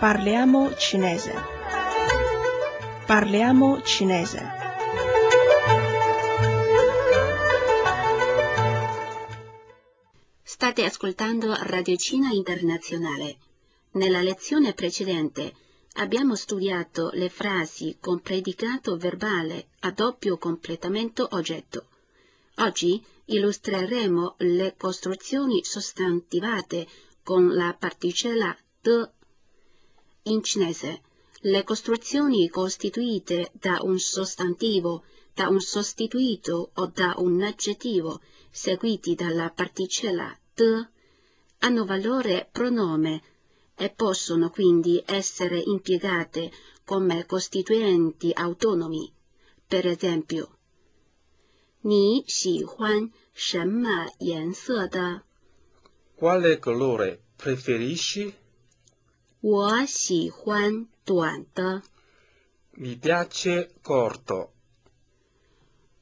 Parliamo cinese. Parliamo cinese. State ascoltando Radio Cina Internazionale. Nella lezione precedente abbiamo studiato le frasi con predicato verbale a doppio completamento oggetto. Oggi illustreremo le costruzioni sostantivate con la particella de In cinese, le costruzioni costituite da un sostantivo, da un sostituito o da un aggettivo seguiti dalla particella de hanno valore pronome e possono quindi essere impiegate come costituenti autonomi. Per esempio, 你喜欢什么颜色的？ Quale colore preferisci? 我喜欢短的。 Mi piace corto.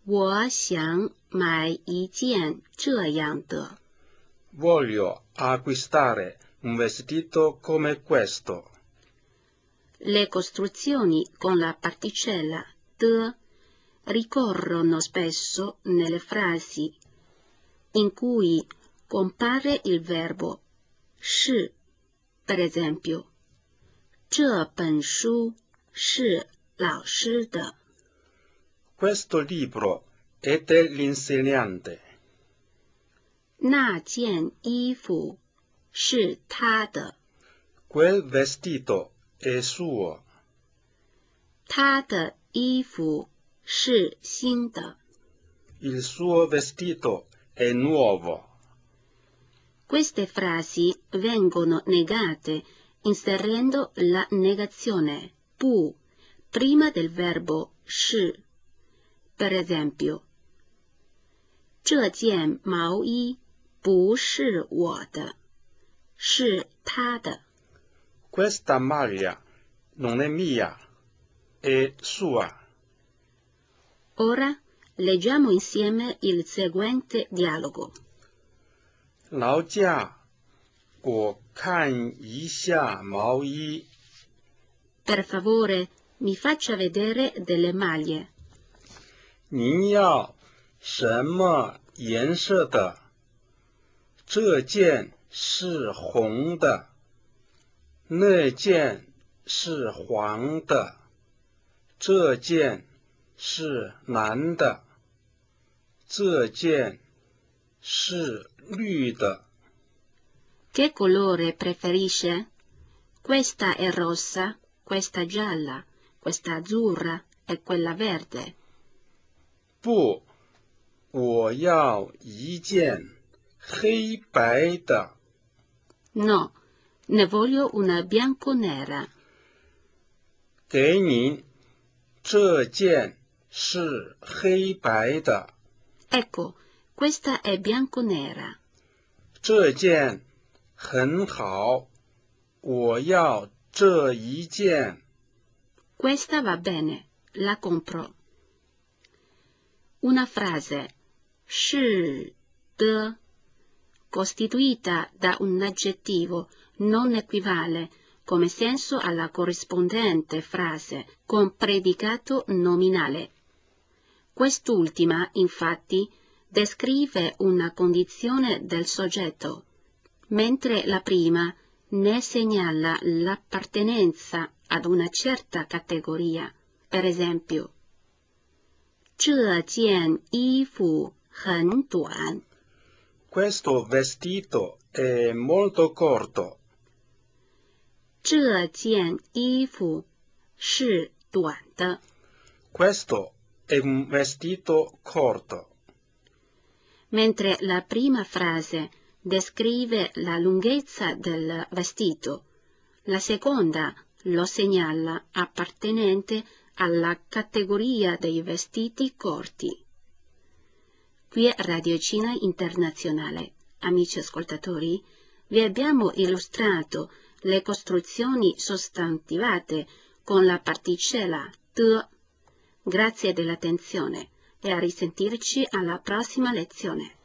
我想买一件这样的。 Voglio acquistare un vestito come questo. Le costruzioni con la particella de ricorrono spesso nelle frasi in cui compare il verbo 是 per esempio 这本书是老师的 Questo libro è dell'insegnante. 那件衣服是他的 Quel vestito è suo. 他的衣服是新的 Il suo vestito è nuovo. Queste frasi vengono negate inserendo la negazione pu prima del verbo 是。Per esempio, 这件毛衣不是我的，是他的。 Questa maglia non è mia, è sua. Ora leggiamo insieme il seguente dialogo. 劳驾，我看一下毛衣。Per favore, mi faccia vedere delle maglie. 您要什么颜色的？这件是红的，那件是黄的，这件是蓝的，这件是绿的。 Che colore preferisce? Questa è rossa, questa gialla, questa azzurra e quella verde. 不，我要一件黑白的。 No, ne voglio una bianco-nera. 给您，这件是黑白的， Ecco, questa è bianco-nera. 这件很好，我要这一件。 Questa va bene, la compro. Una frase 是的 costituita da un aggettivo non equivale come senso alla corrispondente frase con predicato nominale. Quest'ultima, infatti, descrive una condizione del soggetto, mentre la prima ne segnala l'appartenenza ad una certa categoria. Per esempio, 这件衣服很短。 Questo vestito è molto corto. 这件衣服是短的。 Questo è un vestito corto. Mentre la prima frase descrive la lunghezza del vestito, la seconda lo segnala appartenente alla categoria dei vestiti corti. Qui è Radio Cina Internazionale. Amici ascoltatori, vi abbiamo illustrato le costruzioni sostantivate con la particella de. Grazie dell'attenzione e a risentirci alla prossima lezione.